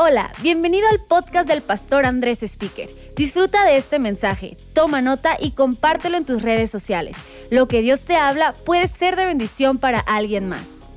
Hola, bienvenido al podcast del pastor Andrés Speaker. Disfruta de este mensaje, toma nota y compártelo en tus redes sociales. Lo que Dios te habla puede ser de bendición para alguien más.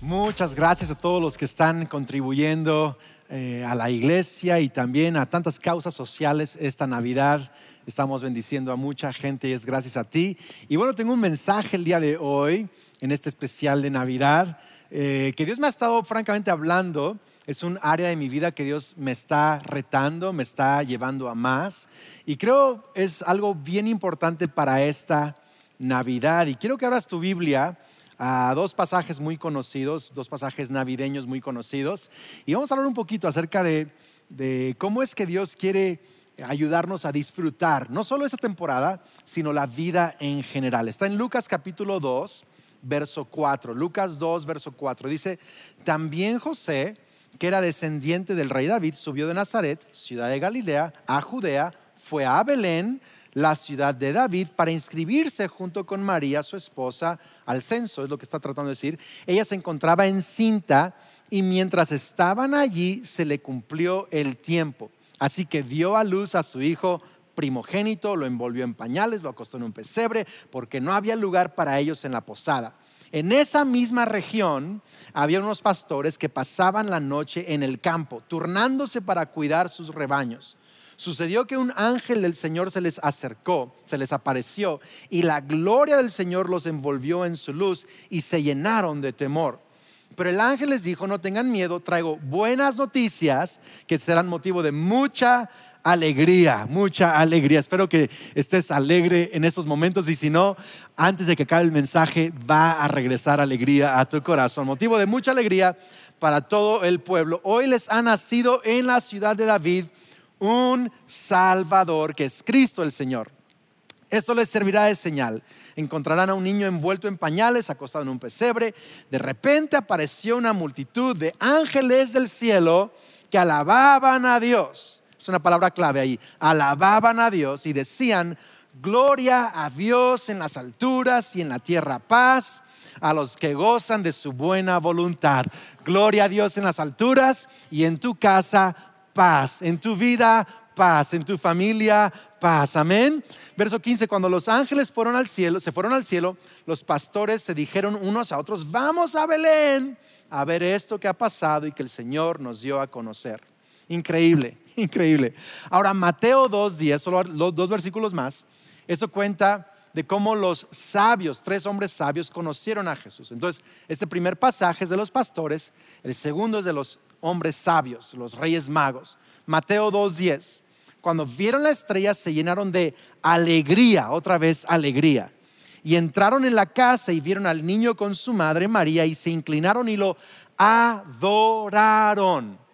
Muchas gracias a todos los que están contribuyendo eh, a la iglesia y también a tantas causas sociales esta Navidad. Estamos bendiciendo a mucha gente y es gracias a ti. Y bueno, tengo un mensaje el día de hoy en este especial de Navidad eh, que Dios me ha estado francamente hablando es un área de mi vida que Dios me está retando, me está llevando a más. Y creo es algo bien importante para esta Navidad. Y quiero que abras tu Biblia a dos pasajes muy conocidos, dos pasajes navideños muy conocidos. Y vamos a hablar un poquito acerca de, de cómo es que Dios quiere ayudarnos a disfrutar no solo esa temporada, sino la vida en general. Está en Lucas capítulo 2, verso 4. Lucas 2, verso 4. Dice, también José que era descendiente del rey David, subió de Nazaret, ciudad de Galilea, a Judea, fue a Belén, la ciudad de David, para inscribirse junto con María, su esposa, al censo, es lo que está tratando de decir. Ella se encontraba encinta y mientras estaban allí se le cumplió el tiempo. Así que dio a luz a su hijo primogénito, lo envolvió en pañales, lo acostó en un pesebre, porque no había lugar para ellos en la posada. En esa misma región había unos pastores que pasaban la noche en el campo, turnándose para cuidar sus rebaños. Sucedió que un ángel del Señor se les acercó, se les apareció, y la gloria del Señor los envolvió en su luz y se llenaron de temor. Pero el ángel les dijo, no tengan miedo, traigo buenas noticias que serán motivo de mucha alegría, mucha alegría. Espero que estés alegre en estos momentos y si no, antes de que acabe el mensaje, va a regresar alegría a tu corazón. Motivo de mucha alegría para todo el pueblo. Hoy les ha nacido en la ciudad de David un Salvador que es Cristo el Señor. Esto les servirá de señal. Encontrarán a un niño envuelto en pañales, acostado en un pesebre. De repente apareció una multitud de ángeles del cielo que alababan a Dios una palabra clave ahí, alababan a Dios y decían, gloria a Dios en las alturas y en la tierra paz a los que gozan de su buena voluntad. Gloria a Dios en las alturas y en tu casa paz, en tu vida paz, en tu familia paz. Amén. Verso 15, cuando los ángeles fueron al cielo, se fueron al cielo, los pastores se dijeron unos a otros, vamos a Belén a ver esto que ha pasado y que el Señor nos dio a conocer. Increíble. Increíble. Ahora, Mateo 2.10, solo dos versículos más, esto cuenta de cómo los sabios, tres hombres sabios, conocieron a Jesús. Entonces, este primer pasaje es de los pastores, el segundo es de los hombres sabios, los reyes magos. Mateo 2.10, cuando vieron la estrella se llenaron de alegría, otra vez alegría. Y entraron en la casa y vieron al niño con su madre María y se inclinaron y lo adoraron.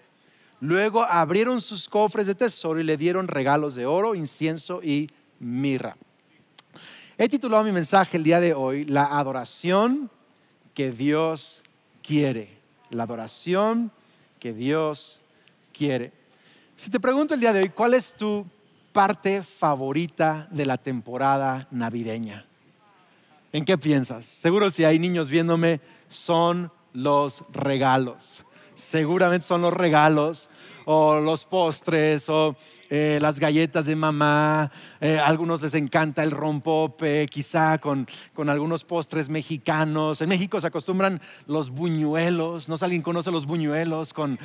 Luego abrieron sus cofres de tesoro y le dieron regalos de oro, incienso y mirra. He titulado mi mensaje el día de hoy, La adoración que Dios quiere. La adoración que Dios quiere. Si te pregunto el día de hoy, ¿cuál es tu parte favorita de la temporada navideña? ¿En qué piensas? Seguro si hay niños viéndome, son los regalos. Seguramente son los regalos o los postres o eh, las galletas de mamá. Eh, a algunos les encanta el rompope, quizá con, con, algunos postres mexicanos. En México se acostumbran los buñuelos. No sé alguien conoce los buñuelos con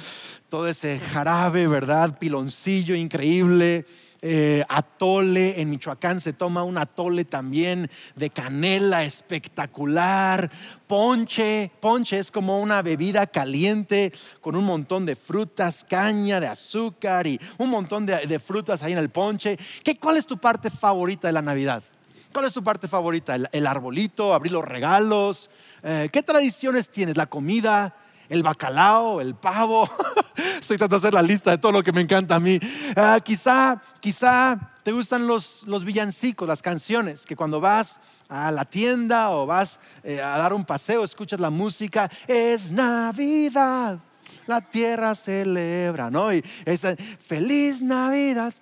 todo ese jarabe, ¿verdad? Piloncillo increíble. Eh, atole, en Michoacán se toma un atole también de canela espectacular, ponche, ponche es como una bebida caliente con un montón de frutas, caña de azúcar y un montón de, frutas ahí en el ponche. ¿Qué, ¿Cuál es tu parte favorita de la Navidad? ¿Cuál es tu parte favorita? ¿El, arbolito, abrir los regalos? Eh, ¿Qué tradiciones tienes? ¿La comida? el bacalao, el pavo. Estoy tratando de hacer la lista de todo lo que me encanta a mí. Ah, quizá, quizá te gustan los, los, villancicos, las canciones, que cuando vas a la tienda o vas eh, a dar un paseo, escuchas la música, es Navidad, la tierra celebra, ¿no? Y es feliz Navidad.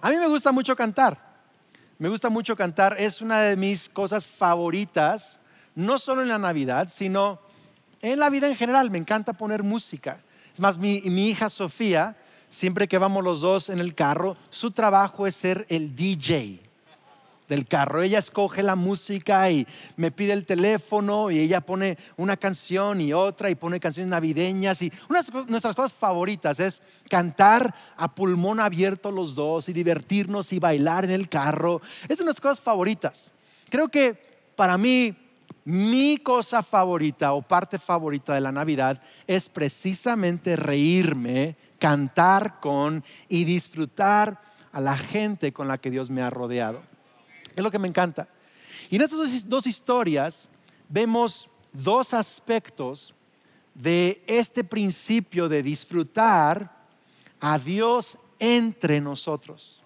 A mí me gusta mucho cantar, me gusta mucho cantar, es una de mis cosas favoritas no solo en la Navidad, sino en la vida en general, me encanta poner música. Es más, mi hija Sofía, siempre que vamos los dos en el carro, su trabajo es ser el DJ del carro. Ella escoge la música y me pide el teléfono y ella pone una canción y otra y pone canciones navideñas y una de nuestras cosas favoritas es cantar a pulmón abierto los dos y divertirnos y bailar en el carro. Es de nuestras cosas favoritas. Creo que para mí mi cosa favorita o parte favorita de la Navidad es precisamente reírme, cantar con y disfrutar a la gente con la que Dios me ha rodeado. Es lo que me encanta. Y en estas dos historias vemos dos aspectos de este principio de disfrutar a Dios entre nosotros.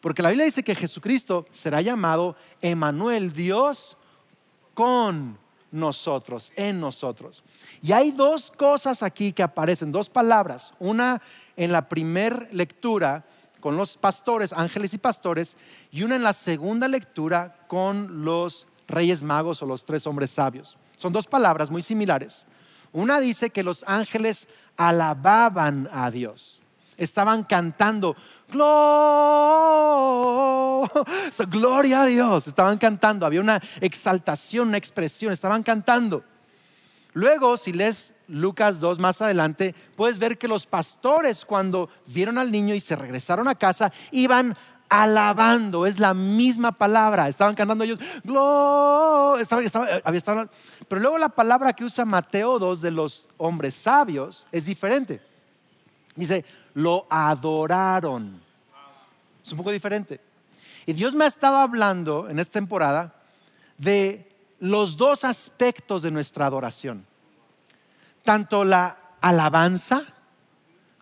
Porque la Biblia dice que Jesucristo será llamado Emanuel, Dios con nosotros, en nosotros. Y hay dos cosas aquí que aparecen, dos palabras. Una en la primer lectura con los pastores, ángeles y pastores, y una en la segunda lectura con los reyes magos o los tres hombres sabios. Son dos palabras muy similares. Una dice que los ángeles alababan a Dios, estaban cantando, gloria a Dios, estaban cantando, había una exaltación, una expresión, estaban cantando. Luego, si lees Lucas 2 más adelante, puedes ver que los pastores cuando vieron al niño y se regresaron a casa, iban alabando, es la misma palabra, estaban cantando ellos, pero luego la palabra que usa Mateo 2 de los hombres sabios es diferente. Dice, lo adoraron. Es un poco diferente. Y Dios me ha estado hablando en esta temporada de los dos aspectos de nuestra adoración. Tanto la alabanza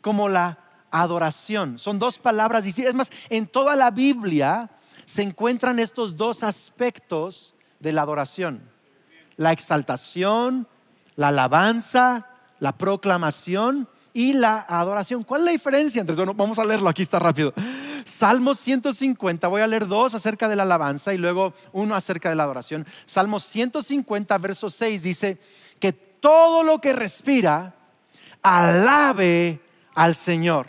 como la adoración. Son dos palabras Es más, en toda la Biblia se encuentran estos dos aspectos de la adoración. La exaltación, la alabanza, la proclamación y la adoración. ¿Cuál es la diferencia entre eso? vamos a leerlo, aquí está rápido. Salmo 150, voy a leer dos acerca de la alabanza y luego uno acerca de la adoración. Salmo 150, verso 6 dice que todo lo que respira alabe al Señor.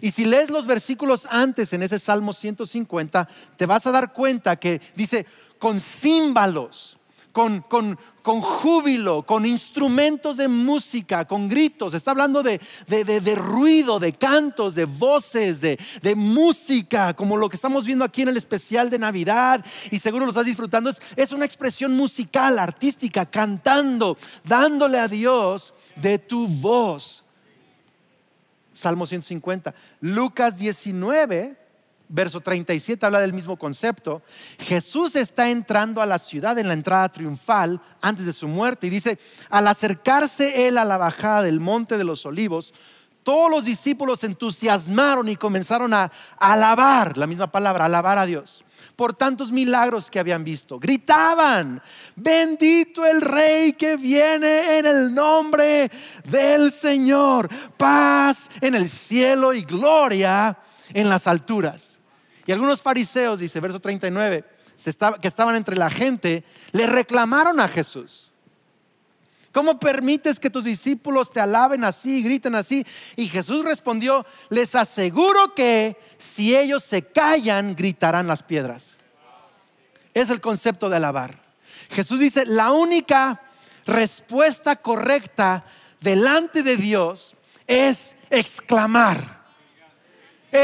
Y si lees los versículos antes en ese Salmo 150, te vas a dar cuenta que dice, con címbalos, con, con, con júbilo, con instrumentos de música, con gritos. Está hablando de, de, ruido, de cantos, de voces, de, música, como lo que estamos viendo aquí en el especial de Navidad. Y seguro lo estás disfrutando. Es, es una expresión musical, artística, cantando, dándole a Dios de tu voz. Salmo 150. Lucas 19 verso 37 habla del mismo concepto. Jesús está entrando a la ciudad en la entrada triunfal antes de su muerte y dice, al acercarse él a la bajada del monte de los olivos, todos los discípulos se entusiasmaron y comenzaron a alabar, la misma palabra, alabar a Dios, por tantos milagros que habían visto. Gritaban, bendito el rey que viene en el nombre del Señor, paz en el cielo y gloria en las alturas. Y algunos fariseos, dice verso 39, que estaban entre la gente, le reclamaron a Jesús. ¿Cómo permites que tus discípulos te alaben así, griten así? Y Jesús respondió, les aseguro que si ellos se callan, gritarán las piedras. Es el concepto de alabar. Jesús dice, la única respuesta correcta delante de Dios es exclamar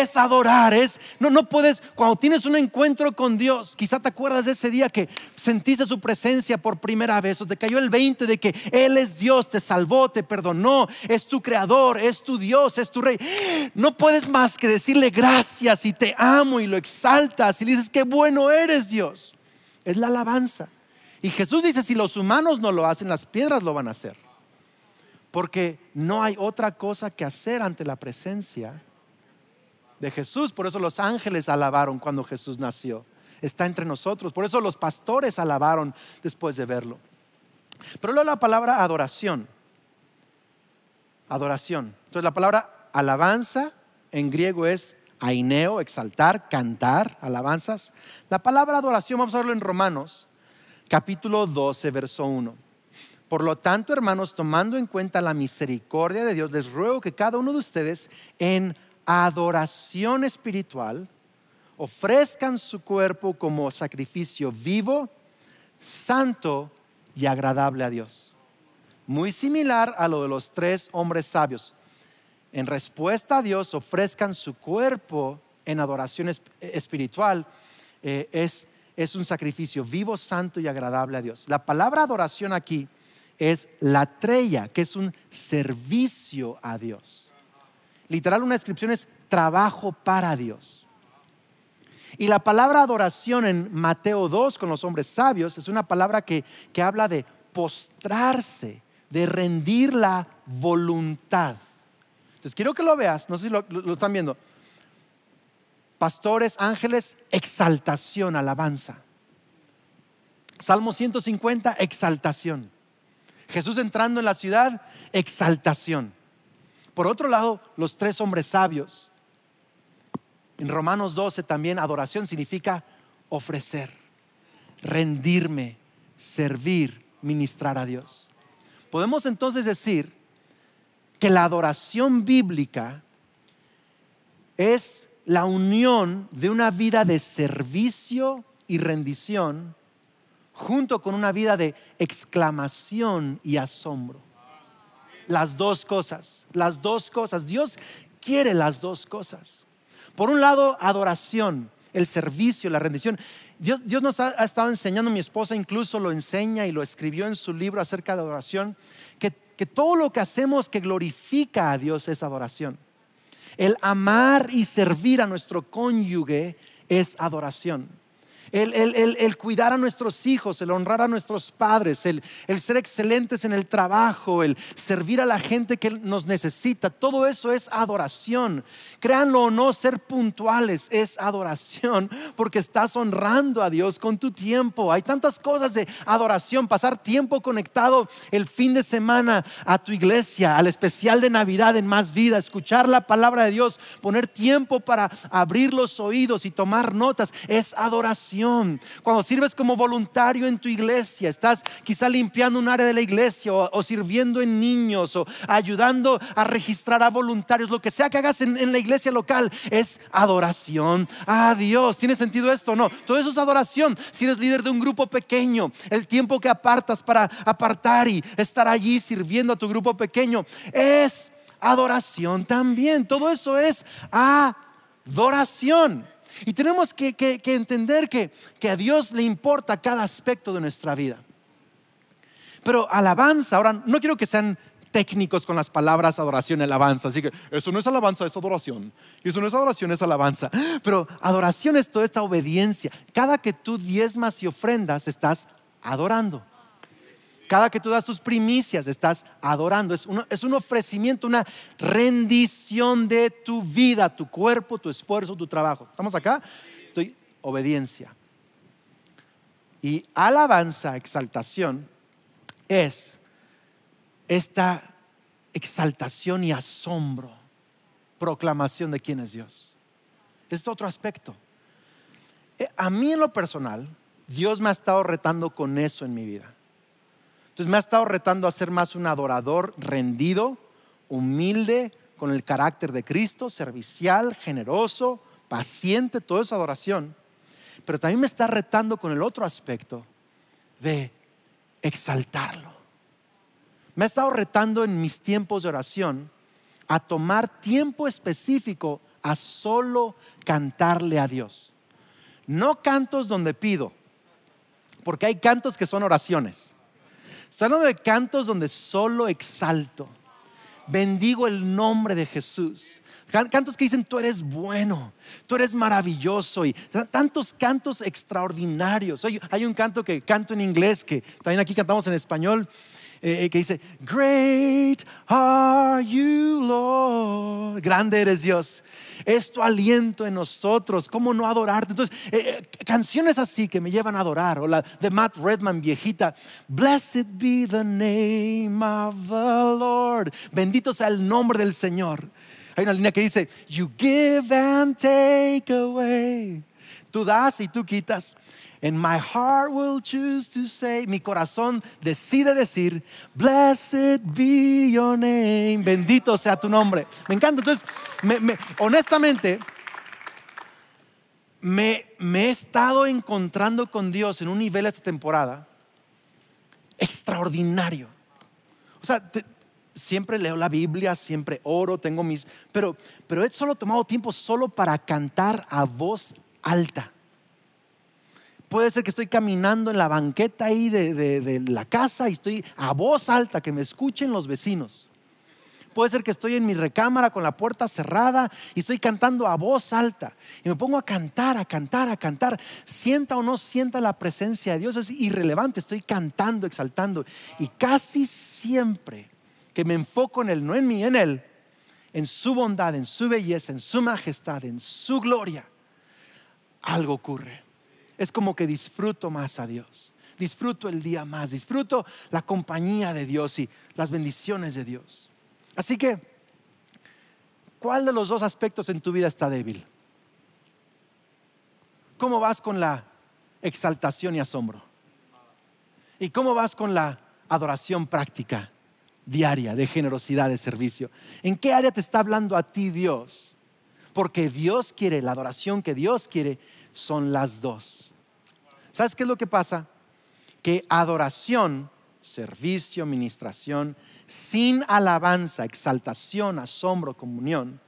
es adorar, es, no, no puedes, cuando tienes un encuentro con Dios, quizá te acuerdas de ese día que sentiste su presencia por primera vez, o te cayó el 20 de que Él es Dios, te salvó, te perdonó, es tu creador, es tu Dios, es tu rey. No puedes más que decirle gracias y te amo y lo exaltas y le dices, qué bueno eres Dios. Es la alabanza. Y Jesús dice, si los humanos no lo hacen, las piedras lo van a hacer. Porque no hay otra cosa que hacer ante la presencia de Jesús. Por eso los ángeles alabaron cuando Jesús nació. Está entre nosotros. Por eso los pastores alabaron después de verlo. Pero luego la palabra adoración. Adoración. Entonces la palabra alabanza en griego es aineo, exaltar, cantar, alabanzas. La palabra adoración, vamos a verlo en Romanos, capítulo 12, verso 1. Por lo tanto, hermanos, tomando en cuenta la misericordia de Dios, les ruego que cada uno de ustedes en adoración espiritual ofrezcan su cuerpo como sacrificio vivo, santo y agradable a Dios. Muy similar a lo de los tres hombres sabios. En respuesta a Dios, ofrezcan su cuerpo en adoración espiritual. Eh, es, es un sacrificio vivo, santo y agradable a Dios. La palabra adoración aquí es la trella, que es un servicio a Dios. Literal, una descripción es trabajo para Dios. Y la palabra adoración en Mateo 2 con los hombres sabios es una palabra que, habla de postrarse, de rendir la voluntad. Entonces quiero que lo veas, no sé si lo, lo están viendo. Pastores, ángeles, exaltación, alabanza. Salmo 150, exaltación. Jesús entrando en la ciudad, exaltación. Por otro lado, los tres hombres sabios. En Romanos 12 también adoración significa ofrecer, rendirme, servir, ministrar a Dios. Podemos entonces decir que la adoración bíblica es la unión de una vida de servicio y rendición junto con una vida de exclamación y asombro. Las dos cosas, las dos cosas. Dios quiere las dos cosas. Por un lado, adoración, el servicio, la rendición. Dios, nos ha, estado enseñando, mi esposa incluso lo enseña y lo escribió en su libro acerca de adoración, que, que todo lo que hacemos que glorifica a Dios es adoración. El amar y servir a nuestro cónyuge es adoración el, cuidar a nuestros hijos, el honrar a nuestros padres, el, ser excelentes en el trabajo, el servir a la gente que nos necesita, todo eso es adoración. Créanlo o no, ser puntuales es adoración porque estás honrando a Dios con tu tiempo. Hay tantas cosas de adoración, pasar tiempo conectado el fin de semana a tu iglesia, al especial de Navidad en Más Vida, escuchar la palabra de Dios, poner tiempo para abrir los oídos y tomar notas, es adoración. Cuando sirves como voluntario en tu iglesia, estás quizá limpiando un área de la iglesia o, sirviendo en niños o ayudando a registrar a voluntarios, lo que sea que hagas en, la iglesia local es adoración a Dios. ¿Tiene sentido esto? No, todo eso es adoración. Si eres líder de un grupo pequeño, el tiempo que apartas para apartar y estar allí sirviendo a tu grupo pequeño es adoración también. Todo eso es adoración. Y tenemos que, entender que, a Dios le importa cada aspecto de nuestra vida. Pero alabanza, ahora no quiero que sean técnicos con las palabras adoración y alabanza. Así que eso no es alabanza, es adoración. Y eso no es adoración, es alabanza. Pero adoración es toda esta obediencia. Cada que tú diezmas y ofrendas, estás adorando. Cada que tú das tus primicias, estás adorando. Es, es un ofrecimiento, una rendición de tu vida, tu cuerpo, tu esfuerzo, tu trabajo. ¿Estamos acá? Estoy obediencia. Y alabanza, exaltación, es esta exaltación y asombro, proclamación de quién es Dios. Es otro aspecto. Eh, a mí en lo personal, Dios me ha estado retando con eso en mi vida. Entonces me ha estado retando a ser más un adorador rendido, humilde, con el carácter de Cristo, servicial, generoso, paciente, todo es adoración. Pero también me está retando con el otro aspecto de exaltarlo. Me ha estado retando en mis tiempos de oración a tomar tiempo específico a solo cantarle a Dios. No cantos donde pido, porque hay cantos que son oraciones. Estoy hablando de cantos donde solo exalto. Bendigo el nombre de Jesús. Cantos que dicen, tú eres bueno, tú eres maravilloso. Y tantos cantos extraordinarios. Hay, un canto que canto en inglés, que también aquí cantamos en español, eh, eh, que dice, Great are you, Lord. Grande eres Dios es tu aliento en nosotros, ¿cómo no adorarte? Entonces, eh, canciones así que me llevan a adorar, o la de Matt Redman viejita, Blessed be the name of the Lord, bendito sea el nombre del Señor. Hay una línea que dice, You give and take away Tú das y tú quitas. And my heart will choose to say, mi corazón decide decir, blessed be your name, bendito sea tu nombre. Me encanta. Entonces, honestamente, me, me, he estado encontrando con Dios en un nivel esta temporada extraordinario. O sea, siempre leo la Biblia, siempre oro, tengo mis... Pero, pero he solo tomado tiempo solo para cantar a voz alta. Puede ser que estoy caminando en la banqueta ahí de, la casa y estoy a voz alta, que me escuchen los vecinos. Puede ser que estoy en mi recámara con la puerta cerrada y estoy cantando a voz alta. Y me pongo a cantar, a cantar, a cantar. Sienta o no sienta la presencia de Dios, es irrelevante. Estoy cantando, exaltando. Y casi siempre que me enfoco en Él, no en mí, en Él, en su bondad, en su belleza, en su majestad, en su gloria, algo ocurre. Es como que disfruto más a Dios, disfruto el día más, disfruto la compañía de Dios y las bendiciones de Dios. Así que, ¿cuál de los dos aspectos en tu vida está débil? ¿Cómo vas con la exaltación y asombro? ¿Y cómo vas con la adoración práctica? diaria de generosidad, de servicio. ¿En qué área te está hablando a ti Dios? Porque Dios quiere, la adoración que Dios quiere son las dos. ¿Sabes qué es lo que pasa? Que adoración, servicio, ministración, sin alabanza, exaltación, asombro, comunión,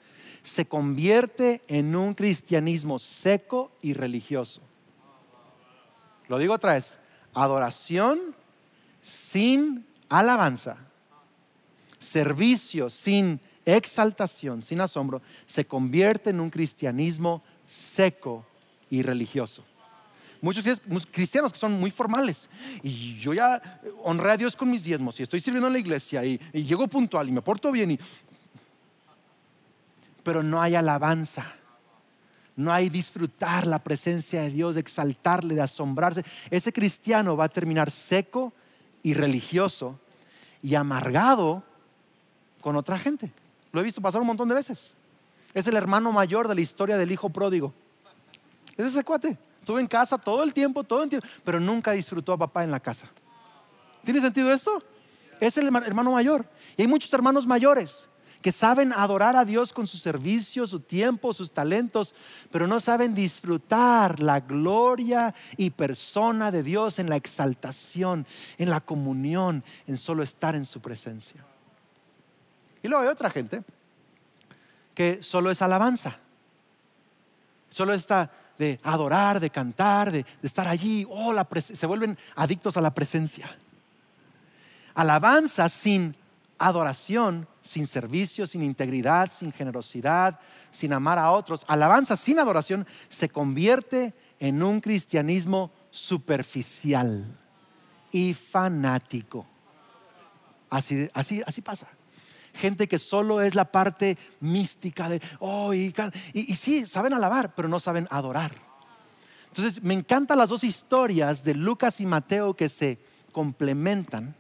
se convierte en un cristianismo seco y religioso. Lo digo otra vez, adoración sin alabanza servicio sin exaltación, sin asombro, se convierte en un cristianismo seco y religioso. Muchos cristianos que son muy formales. Y yo ya honré a Dios con mis diezmos y estoy sirviendo en la iglesia y, llego puntual y me porto bien. Pero no hay alabanza. No hay disfrutar la presencia de Dios, de exaltarle, de asombrarse. Ese cristiano va a terminar seco y religioso y amargado con otra gente. Lo he visto pasar un montón de veces. Es el hermano mayor de la historia del hijo pródigo. Es ese cuate. Estuvo en casa todo el tiempo, todo el tiempo, pero nunca disfrutó a papá en la casa. ¿Tiene sentido esto? Es el hermano mayor. Y hay muchos hermanos mayores que saben adorar a Dios con su servicio, su tiempo, sus talentos, pero no saben disfrutar la gloria y persona de Dios en la exaltación, en la comunión, en solo estar en su presencia. Y luego hay otra gente que solo es alabanza. Solo está de adorar, de cantar, de, estar allí. Oh, se vuelven adictos a la presencia. Alabanza sin adoración, sin servicio, sin integridad, sin generosidad, sin amar a otros. Alabanza sin adoración se convierte en un cristianismo superficial y fanático. Así, así, así pasa gente que solo es la parte mística de, oh, y, y, sí, saben alabar, pero no saben adorar. Entonces, me encantan las dos historias de Lucas y Mateo que se complementan.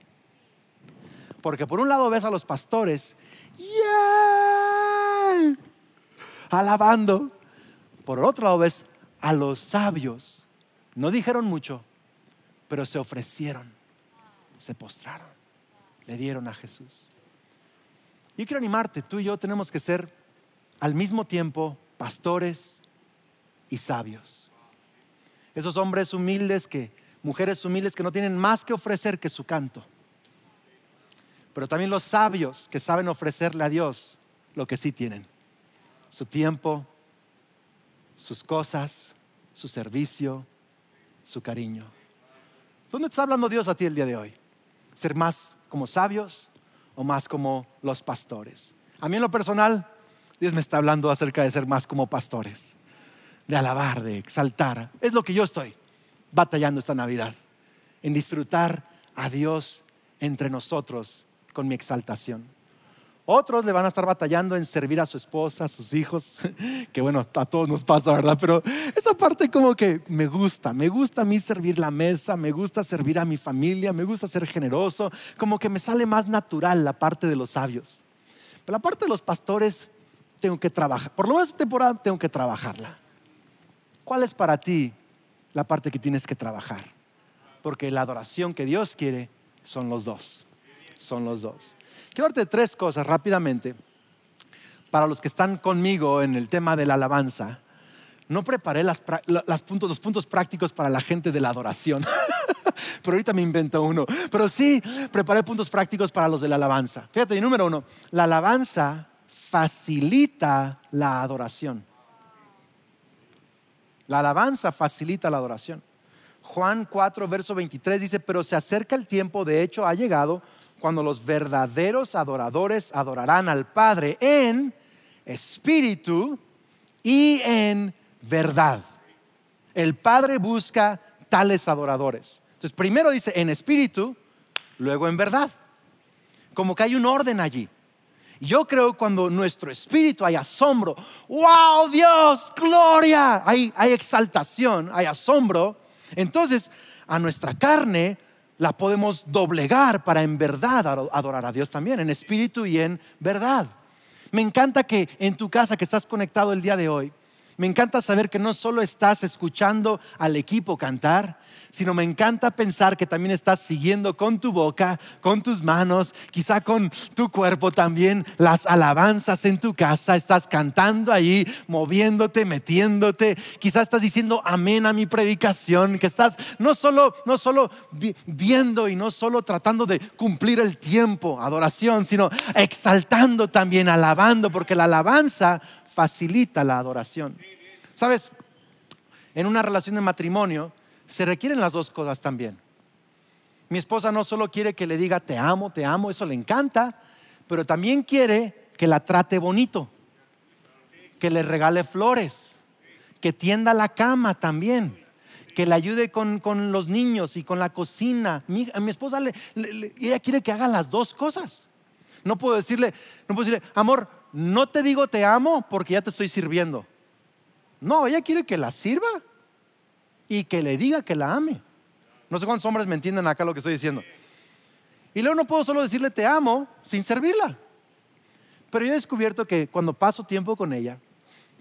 Porque por un lado ves a los pastores alabando. Por otro lado ves a los sabios. No dijeron mucho, pero se ofrecieron, se postraron, le dieron a Jesús. Yo quiero animarte, tú y yo tenemos que ser al mismo tiempo pastores y sabios. Esos hombres humildes que, mujeres humildes que no tienen más que ofrecer que su canto. Pero también los sabios que saben ofrecerle a Dios lo que sí tienen. Su tiempo, sus cosas, su servicio, su cariño. ¿Dónde está hablando Dios a ti el día de hoy? ¿Ser más como sabios o más como los pastores. A mí en lo personal, Dios me está hablando acerca de ser más como pastores, de alabar, de exaltar. Es lo que yo estoy batallando esta Navidad, en disfrutar a Dios entre nosotros con mi exaltación. Otros le van a estar batallando en servir a su esposa, a sus hijos, que bueno, a todos nos pasa, ¿verdad? Pero esa parte como que me gusta, me gusta a mí servir la mesa, me gusta servir a mi familia, me gusta ser generoso, como que me sale más natural la parte de los sabios. Pero la parte de los pastores tengo que trabajar, por lo menos esta temporada tengo que trabajarla. ¿cuál es para ti la parte que tienes que trabajar? Porque la adoración que Dios quiere son los dos. Son los dos. Quiero darte tres cosas rápidamente para los que están conmigo en el tema de la alabanza. No preparé los puntos prácticos para la gente de la adoración. pero ahorita me invento uno. Pero sí, preparé puntos prácticos para los de la alabanza. Fíjate, número uno, la alabanza facilita la adoración. La alabanza facilita la adoración. Juan 4, verso 23 dice, pero se acerca el tiempo, de hecho ha llegado, cuando los verdaderos adoradores adorarán al Padre en espíritu y en verdad. El Padre busca tales adoradores. Entonces, primero dice en espíritu, luego en verdad. Como que hay un orden allí. Yo creo cuando nuestro espíritu hay asombro, wow, Dios, gloria, hay, hay exaltación, hay asombro, entonces a nuestra carne la podemos doblegar para en verdad adorar a Dios también, en espíritu y en verdad. Me encanta que en tu casa que estás conectado el día de hoy, me encanta saber que no solo estás escuchando al equipo cantar, sino me encanta pensar que también estás siguiendo con tu boca, con tus manos, quizá con tu cuerpo también las alabanzas en tu casa, estás cantando ahí, moviéndote, metiéndote, quizá estás diciendo amén a mi predicación, que estás no solo no solo viendo y no solo tratando de cumplir el tiempo, adoración, sino exaltando también, alabando, porque la alabanza facilita la adoración. ¿Sabes? En una relación de matrimonio, se requieren las dos cosas también. Mi esposa no solo quiere que le diga te amo, te amo, eso le encanta, pero también quiere que la trate bonito, que le regale flores, que tienda la cama también, que le ayude con, los niños y con la cocina. Mi, a mi esposa ella quiere que haga las dos cosas. No puedo decirle, no puedo decirle, amor, no te digo te amo porque ya te estoy sirviendo. No, ella quiere que la sirva y que le diga que la ame. No sé cuántos hombres me entienden acá lo que estoy diciendo. Y luego no puedo solo decirle te amo sin servirla. Pero yo he descubierto que cuando paso tiempo con ella,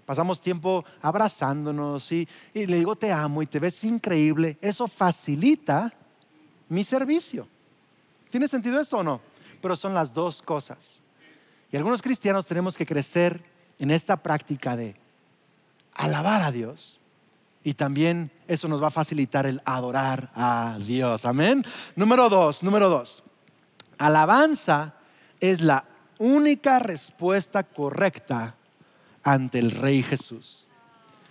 pasamos tiempo abrazándonos y, y, le digo te amo y te ves increíble, eso facilita mi servicio. ¿Tiene sentido esto o no? Pero son las dos cosas. Y algunos cristianos tenemos que crecer en esta práctica de alabar a Dios y también eso nos va a facilitar el adorar a Dios. Amén. Número dos, número dos. Alabanza es la única respuesta correcta ante el Rey Jesús.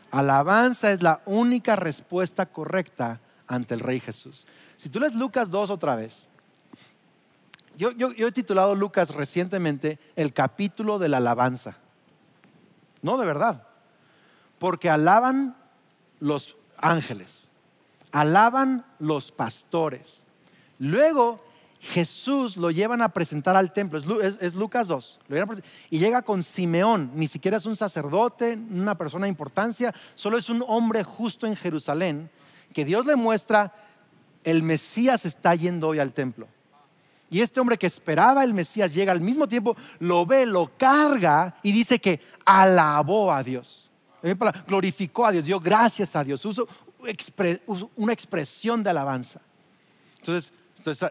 Alabanza es la única respuesta correcta ante el Rey Jesús. Si tú lees Lucas 2 otra vez, yo, he titulado Lucas recientemente el capítulo de la alabanza. No, de verdad. Porque alaban los ángeles, alaban los pastores. Luego Jesús lo llevan a presentar al templo, es, Lucas 2, y llega con Simeón, ni siquiera es un sacerdote, una persona de importancia, solo es un hombre justo en Jerusalén, que Dios le muestra, el Mesías está yendo hoy al templo. Y este hombre que esperaba el Mesías llega al mismo tiempo, lo ve, lo carga y dice que alabó a Dios glorificó a Dios, dio gracias a Dios, usó una expresión de alabanza. Entonces,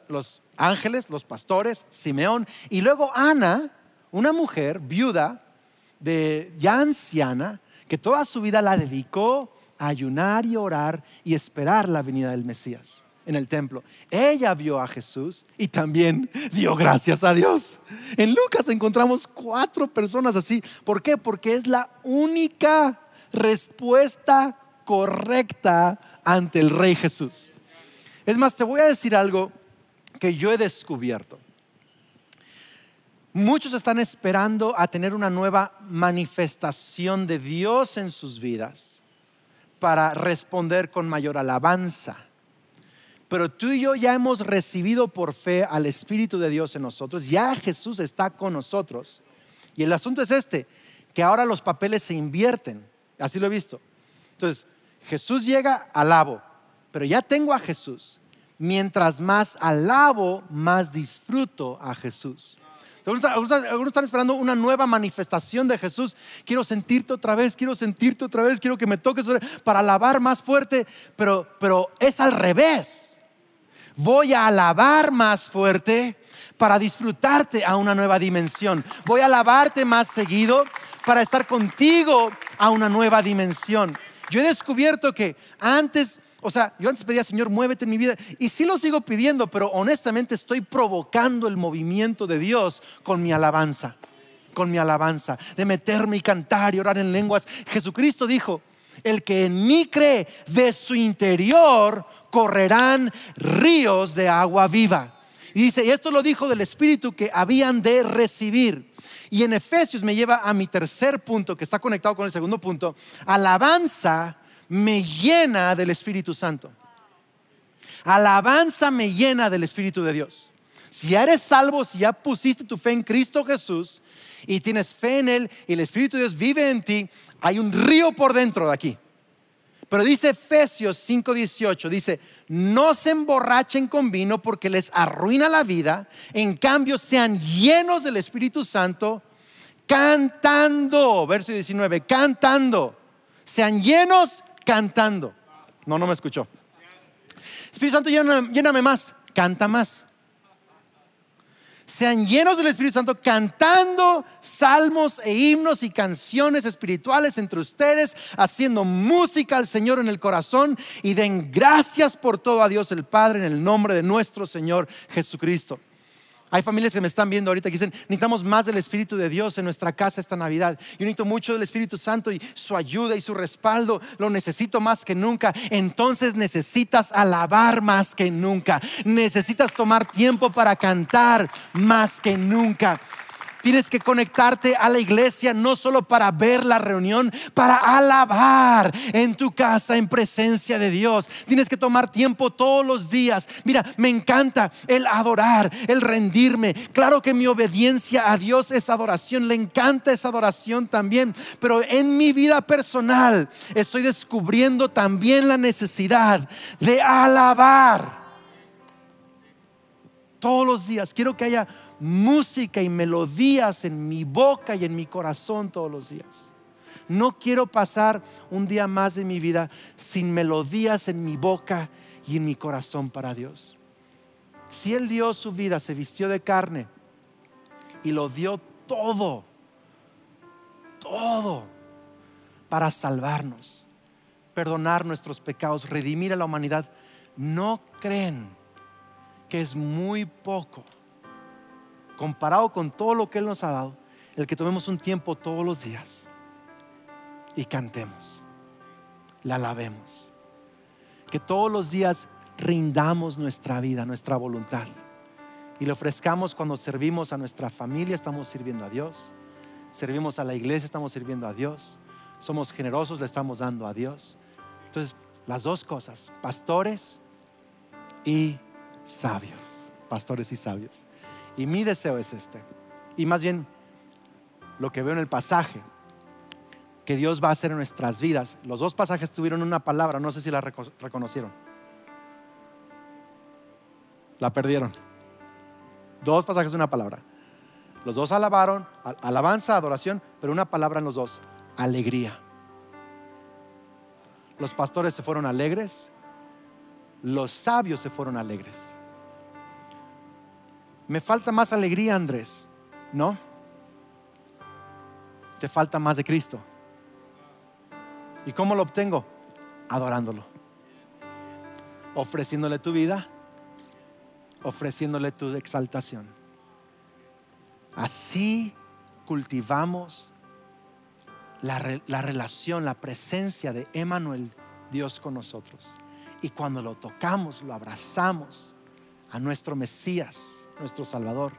los ángeles, los pastores, Simeón, y luego Ana, una mujer viuda, de, ya anciana, que toda su vida la dedicó a ayunar y orar y esperar la venida del Mesías en el templo. Ella vio a Jesús y también dio gracias a Dios. En Lucas encontramos cuatro personas así. ¿Por qué? Porque es la única respuesta correcta ante el Rey Jesús. Es más, te voy a decir algo que yo he descubierto. Muchos están esperando a tener una nueva manifestación de Dios en sus vidas para responder con mayor alabanza pero tú y yo ya hemos recibido por fe al Espíritu de Dios en nosotros, ya Jesús está con nosotros. Y el asunto es este, que ahora los papeles se invierten, así lo he visto. Entonces, Jesús llega, alabo, pero ya tengo a Jesús. Mientras más alabo, más disfruto a Jesús. Algunos están esperando una nueva manifestación de Jesús. Quiero sentirte otra vez, quiero sentirte otra vez, quiero que me toques para alabar más fuerte. Pero, pero es al revés. Voy a alabar más fuerte para disfrutarte a una nueva dimensión. Voy a alabarte más seguido para estar contigo a una nueva dimensión. Yo he descubierto que antes o sea, yo antes pedía, Señor, muévete en mi vida. Y sí lo sigo pidiendo, pero honestamente estoy provocando el movimiento de Dios con mi alabanza. Con mi alabanza. De meterme y cantar y orar en lenguas. Jesucristo dijo, el que en mí cree, de su interior correrán ríos de agua viva. Y dice, y esto lo dijo del Espíritu que habían de recibir. Y en Efesios me lleva a mi tercer punto, que está conectado con el segundo punto. Alabanza me llena del Espíritu Santo. Alabanza me llena del Espíritu de Dios. Si ya eres salvo, si ya pusiste tu fe en Cristo Jesús y tienes fe en Él y el Espíritu de Dios vive en ti, hay un río por dentro de aquí. Pero dice Efesios 5:18, dice, no se emborrachen con vino porque les arruina la vida, en cambio sean llenos del Espíritu Santo, cantando, verso 19, cantando, sean llenos cantando. No, no me escuchó. Espíritu Santo, lléname, más, canta más. Sean llenos del Espíritu Santo cantando salmos e himnos y canciones espirituales entre ustedes, haciendo música al Señor en el corazón y den gracias por todo a Dios el Padre en el nombre de nuestro Señor Jesucristo. Hay familias que me están viendo ahorita que dicen, necesitamos más del Espíritu de Dios en nuestra casa esta Navidad. Yo necesito mucho del Espíritu Santo y su ayuda y su respaldo. Lo necesito más que nunca. Entonces necesitas alabar más que nunca. Necesitas tomar tiempo para cantar más que nunca. Tienes que conectarte a la iglesia no solo para ver la reunión, para alabar en tu casa en presencia de Dios. Tienes que tomar tiempo todos los días. Mira, me encanta el adorar, el rendirme. Claro que mi obediencia a Dios es adoración, le encanta esa adoración también. Pero en mi vida personal estoy descubriendo también la necesidad de alabar. Todos los días quiero que haya música y melodías en mi boca y en mi corazón todos los días. No quiero pasar un día más de mi vida sin melodías en mi boca y en mi corazón para Dios. Si Él dio su vida, se vistió de carne y lo dio todo, todo para salvarnos, perdonar nuestros pecados, redimir a la humanidad, ¿no creen que es muy poco? Comparado con todo lo que Él nos ha dado, el que tomemos un tiempo todos los días y cantemos, la alabemos. Que todos los días rindamos nuestra vida, nuestra voluntad y le ofrezcamos cuando servimos a nuestra familia, estamos sirviendo a Dios. Servimos a la iglesia, estamos sirviendo a Dios. Somos generosos, le estamos dando a Dios. Entonces, las dos cosas, pastores y sabios. Pastores y sabios. Y mi deseo es este. Y más bien lo que veo en el pasaje que Dios va a hacer en nuestras vidas. Los dos pasajes tuvieron una palabra, no sé si la reconocieron. La perdieron. Dos pasajes, una palabra. Los dos alabaron, alabanza, adoración, pero una palabra en los dos, alegría. Los pastores se fueron alegres, los sabios se fueron alegres me falta más alegría, Andrés. No. Te falta más de Cristo. ¿Y cómo lo obtengo? Adorándolo. Ofreciéndole tu vida, ofreciéndole tu exaltación. Así cultivamos la, la relación, la presencia de Emmanuel, Dios con nosotros. Y cuando lo tocamos, lo abrazamos a nuestro Mesías nuestro Salvador,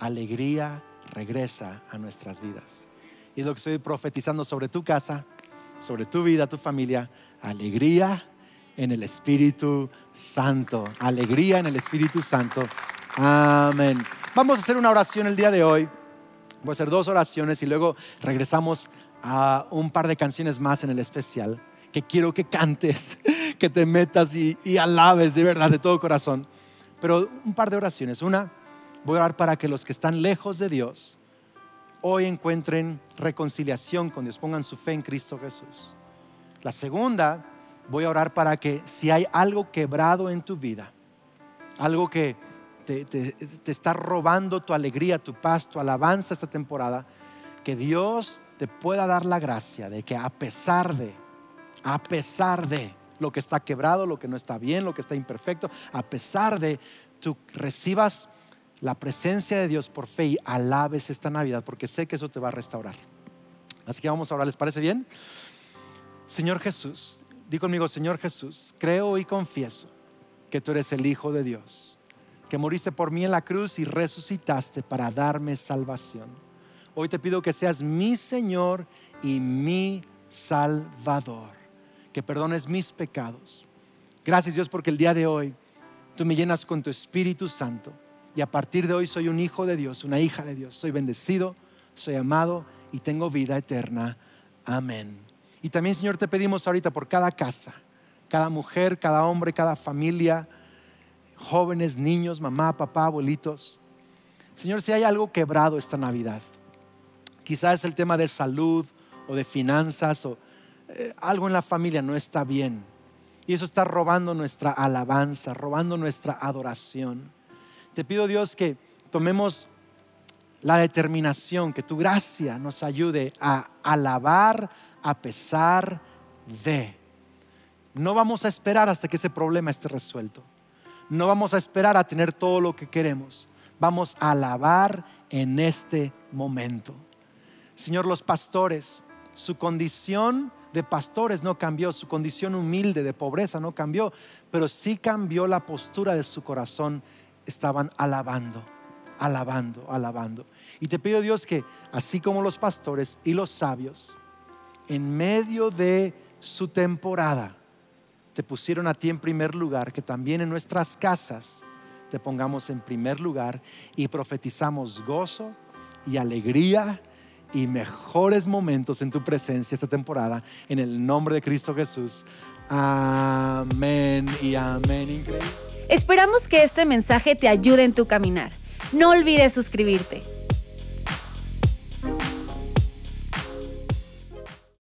alegría regresa a nuestras vidas. Y es lo que estoy profetizando sobre tu casa, sobre tu vida, tu familia. Alegría en el Espíritu Santo. Alegría en el Espíritu Santo. Amén. Vamos a hacer una oración el día de hoy. Voy a hacer dos oraciones y luego regresamos a un par de canciones más en el especial que quiero que cantes, que te metas y, y alabes de verdad, de todo corazón pero un par de oraciones. Una, voy a orar para que los que están lejos de Dios hoy encuentren reconciliación con Dios, pongan su fe en Cristo Jesús. La segunda, voy a orar para que si hay algo quebrado en tu vida, algo que te, te está robando tu alegría, tu paz, tu alabanza esta temporada, que Dios te pueda dar la gracia de que a pesar de, a pesar de lo que está quebrado, lo que no está bien, lo que está imperfecto, a pesar de, tú recibas la presencia de Dios por fe y alabes esta Navidad, porque sé que eso te va a restaurar. Así que vamos a orar, ¿les parece bien? Señor Jesús, di conmigo, Señor Jesús, creo y confieso que tú eres el Hijo de Dios, que moriste por mí en la cruz y resucitaste para darme salvación. Hoy te pido que seas mi Señor y mi Salvador, que perdones mis pecados. Gracias Dios porque el día de hoy tú me llenas con tu Espíritu Santo y a partir de hoy soy un hijo de Dios, una hija de Dios. Soy bendecido, soy amado y tengo vida eterna. Amén. Y también Señor te pedimos ahorita por cada casa, cada mujer, cada hombre, cada familia, jóvenes, niños, mamá, papá, abuelitos. Señor, si hay algo quebrado esta Navidad, Quizás es el tema de salud o de finanzas o eh, algo en la familia no está bien. Y eso está robando nuestra alabanza, robando nuestra adoración. Te pido Dios que tomemos la determinación, que tu gracia nos ayude a alabar a pesar de. No vamos a esperar hasta que ese problema esté resuelto. No vamos a esperar a tener todo lo que queremos. Vamos a alabar en este momento. Señor, los pastores, su condición de pastores no cambió, su condición humilde de pobreza no cambió, pero sí cambió la postura de su corazón. Estaban alabando, alabando, alabando. Y te pido Dios que, así como los pastores y los sabios, en medio de su temporada, te pusieron a ti en primer lugar, que también en nuestras casas te pongamos en primer lugar y profetizamos gozo y alegría y mejores momentos en tu presencia esta temporada. En el nombre de Cristo Jesús. Amén y amén. Esperamos que este mensaje te ayude en tu caminar. No olvides suscribirte.